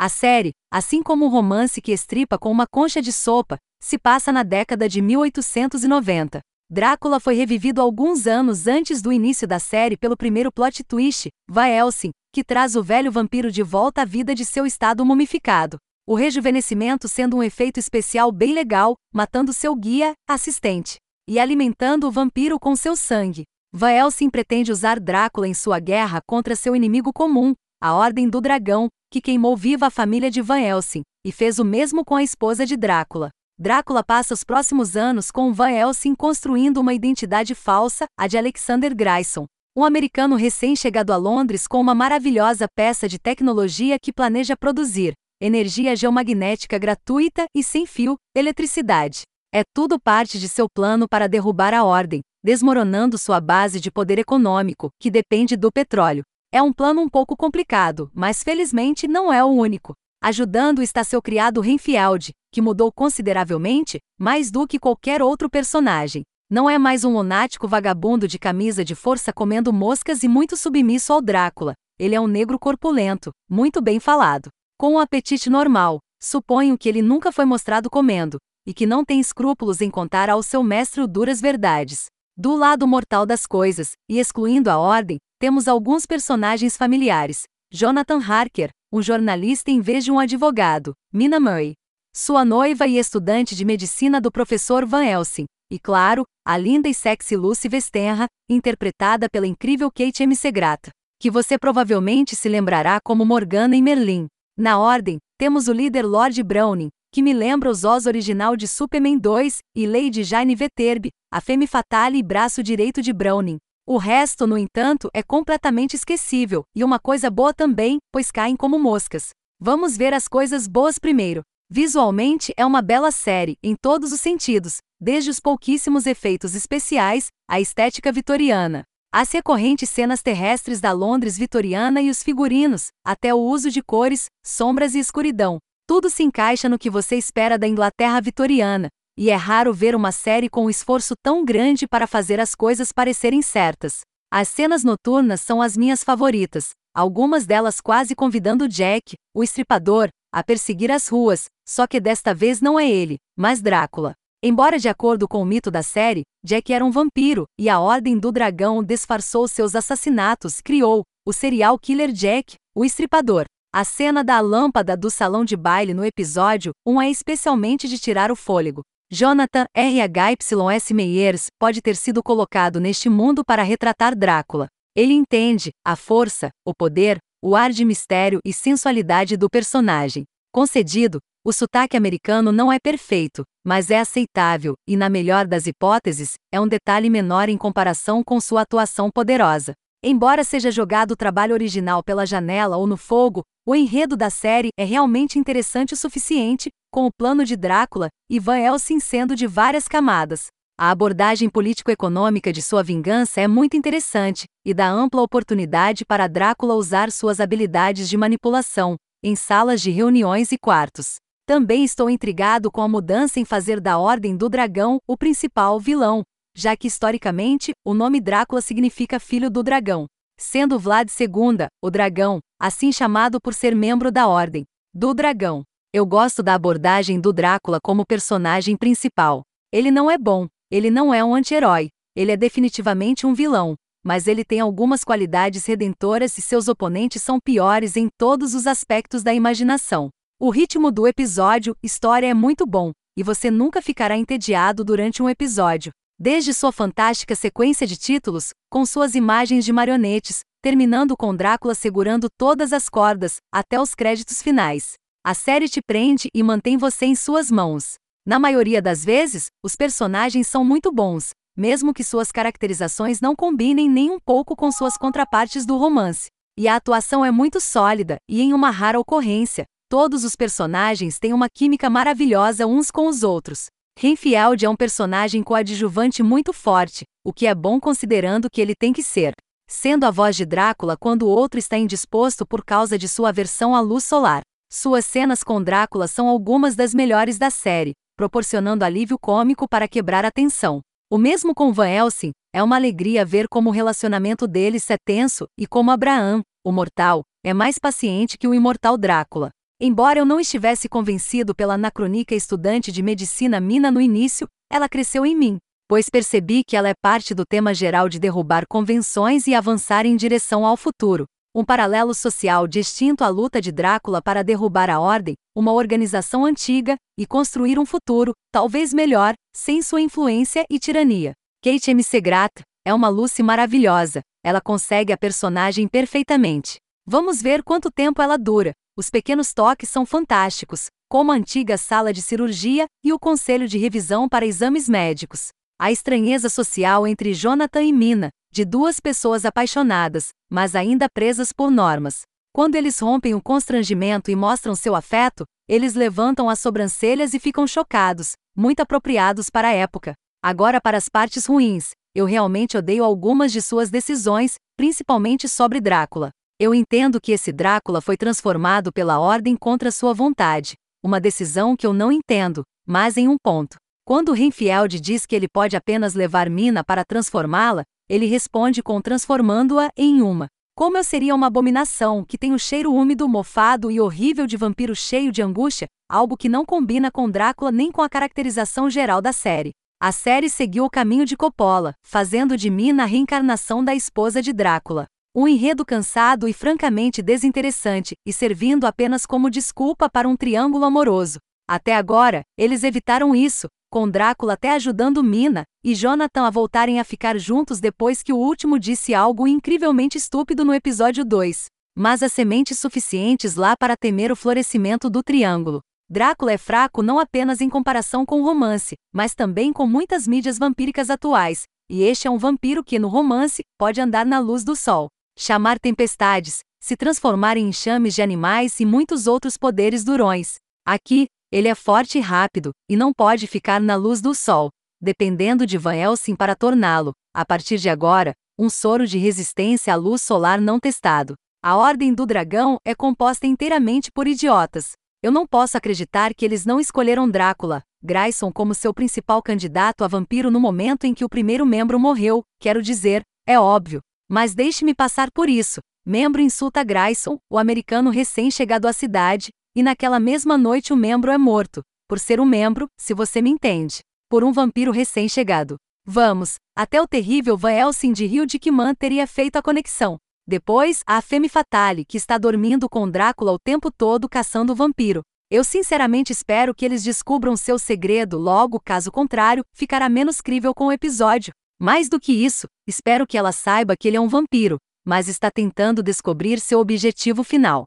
A série, assim como o romance que estripa com uma concha de sopa, se passa na década de 1890. Drácula foi revivido alguns anos antes do início da série pelo primeiro plot twist, Van Helsing, que traz o velho vampiro de volta à vida de seu estado mumificado. O rejuvenescimento sendo um efeito especial bem legal, matando seu guia, assistente, e alimentando o vampiro com seu sangue. Van Helsing pretende usar Drácula em sua guerra contra seu inimigo comum, a Ordem do Dragão, que queimou viva a família de Van Helsing, e fez o mesmo com a esposa de Drácula. Drácula passa os próximos anos com Van Helsing construindo uma identidade falsa, a de Alexander Grayson, um americano recém-chegado a Londres com uma maravilhosa peça de tecnologia que planeja produzir energia geomagnética gratuita e sem fio, eletricidade. É tudo parte de seu plano para derrubar a ordem, desmoronando sua base de poder econômico, que depende do petróleo. É um plano um pouco complicado, mas felizmente não é o único. Ajudando está seu criado Renfield, que mudou consideravelmente, mais do que qualquer outro personagem. Não é mais um lunático vagabundo de camisa de força comendo moscas e muito submisso ao Drácula. Ele é um negro corpulento, muito bem falado. Com um apetite normal, suponho que ele nunca foi mostrado comendo, e que não tem escrúpulos em contar ao seu mestre duras verdades. Do lado mortal das coisas, e excluindo a ordem, temos alguns personagens familiares. Jonathan Harker, um jornalista em vez de um advogado, Mina Murray, sua noiva e estudante de medicina do professor Van Helsing, e claro, a linda e sexy Lucy Westenra, interpretada pela incrível Kate M. Segrata, que você provavelmente se lembrará como Morgana em Merlin. Na ordem, temos o líder Lord Browning, que me lembra os Oz original de Superman 2, e Lady Jane Veterbi, a femme fatale e braço direito de Browning. O resto, no entanto, é completamente esquecível, e uma coisa boa também, pois caem como moscas. Vamos ver as coisas boas primeiro. Visualmente é uma bela série, em todos os sentidos, desde os pouquíssimos efeitos especiais, a estética vitoriana, as recorrentes cenas terrestres da Londres vitoriana e os figurinos, até o uso de cores, sombras e escuridão. Tudo se encaixa no que você espera da Inglaterra vitoriana, e é raro ver uma série com um esforço tão grande para fazer as coisas parecerem certas. As cenas noturnas são as minhas favoritas, algumas delas quase convidando Jack, o estripador, a perseguir as ruas, só que desta vez não é ele, mas Drácula. Embora de acordo com o mito da série, Jack era um vampiro, e a Ordem do Dragão disfarçou seus assassinatos criou o serial killer Jack, o estripador. A cena da lâmpada do salão de baile no episódio 1 é especialmente de tirar o fôlego. Jonathan R.H.Y.S. Meyers pode ter sido colocado neste mundo para retratar Drácula. Ele entende a força, o poder, o ar de mistério e sensualidade do personagem. Concedido, o sotaque americano não é perfeito, mas é aceitável e, na melhor das hipóteses, é um detalhe menor em comparação com sua atuação poderosa. Embora seja jogado o trabalho original pela janela ou no fogo, o enredo da série é realmente interessante o suficiente, com o plano de Drácula e Van Helsing sendo de várias camadas. A abordagem político-econômica de sua vingança é muito interessante e dá ampla oportunidade para Drácula usar suas habilidades de manipulação em salas de reuniões e quartos. Também estou intrigado com a mudança em fazer da Ordem do Dragão o principal vilão, já que historicamente o nome Drácula significa filho do dragão, sendo Vlad II, o dragão, assim chamado por ser membro da Ordem do Dragão. Eu gosto da abordagem do Drácula como personagem principal. Ele não é bom, ele não é um anti-herói, ele é definitivamente um vilão, mas ele tem algumas qualidades redentoras e seus oponentes são piores em todos os aspectos da imaginação. O ritmo do episódio, história é muito bom, e você nunca ficará entediado durante um episódio. Desde sua fantástica sequência de títulos, com suas imagens de marionetes, terminando com Drácula segurando todas as cordas, até os créditos finais. A série te prende e mantém você em suas mãos. Na maioria das vezes, os personagens são muito bons, mesmo que suas caracterizações não combinem nem um pouco com suas contrapartes do romance. E a atuação é muito sólida, e em uma rara ocorrência, todos os personagens têm uma química maravilhosa uns com os outros. Renfield é um personagem coadjuvante muito forte, o que é bom considerando que ele tem que ser. Sendo a voz de Drácula quando o outro está indisposto por causa de sua aversão à luz solar. Suas cenas com Drácula são algumas das melhores da série, proporcionando alívio cômico para quebrar a tensão. O mesmo com Van Helsing, é uma alegria ver como o relacionamento deles é tenso e como Abraham, o mortal, é mais paciente que o imortal Drácula. Embora eu não estivesse convencido pela anacrônica estudante de medicina Mina no início, ela cresceu em mim, pois percebi que ela é parte do tema geral de derrubar convenções e avançar em direção ao futuro. Um paralelo social distinto à luta de Drácula para derrubar a ordem, uma organização antiga, e construir um futuro, talvez melhor, sem sua influência e tirania. Kate Grata é uma Lucy maravilhosa, ela consegue a personagem perfeitamente. Vamos ver quanto tempo ela dura. Os pequenos toques são fantásticos, como a antiga sala de cirurgia e o conselho de revisão para exames médicos. A estranheza social entre Jonathan e Mina, de duas pessoas apaixonadas, mas ainda presas por normas. Quando eles rompem o constrangimento e mostram seu afeto, eles levantam as sobrancelhas e ficam chocados, muito apropriados para a época. Agora, para as partes ruins, eu realmente odeio algumas de suas decisões, principalmente sobre Drácula. Eu entendo que esse Drácula foi transformado pela ordem contra sua vontade, uma decisão que eu não entendo, mas em um ponto. Quando Renfield diz que ele pode apenas levar Mina para transformá-la, ele responde com transformando-a em uma. Como eu seria uma abominação, que tem o cheiro úmido, mofado e horrível de vampiro cheio de angústia, algo que não combina com Drácula nem com a caracterização geral da série. A série seguiu o caminho de Coppola, fazendo de Mina a reencarnação da esposa de Drácula. Um enredo cansado e francamente desinteressante, e servindo apenas como desculpa para um triângulo amoroso. Até agora, eles evitaram isso, com Drácula até ajudando Mina e Jonathan a voltarem a ficar juntos depois que o último disse algo incrivelmente estúpido no episódio 2. Mas há sementes suficientes lá para temer o florescimento do triângulo. Drácula é fraco não apenas em comparação com o romance, mas também com muitas mídias vampíricas atuais, e este é um vampiro que, no romance, pode andar na luz do sol, chamar tempestades, se transformar em enxames de animais e muitos outros poderes durões. Aqui, ele é forte e rápido, e não pode ficar na luz do sol, dependendo de Van Helsing para torná-lo, a partir de agora, um soro de resistência à luz solar não testado. A Ordem do Dragão é composta inteiramente por idiotas. Eu não posso acreditar que eles não escolheram Drácula, Grayson como seu principal candidato a vampiro no momento em que o primeiro membro morreu, quero dizer, é óbvio. Mas deixe-me passar por isso. Membro insulta Grayson, o americano recém-chegado à cidade, e naquela mesma noite o membro é morto, por ser um membro, se você me entende, por um vampiro recém-chegado. Vamos, até o terrível Van Helsing de Rio de Kiman teria feito a conexão. Depois, a Femme Fatale, que está dormindo com Drácula o tempo todo caçando o vampiro. Eu sinceramente espero que eles descubram seu segredo logo, caso contrário, ficará menos crível com o episódio. Mais do que isso, espero que ela saiba que ele é um vampiro, mas está tentando descobrir seu objetivo final.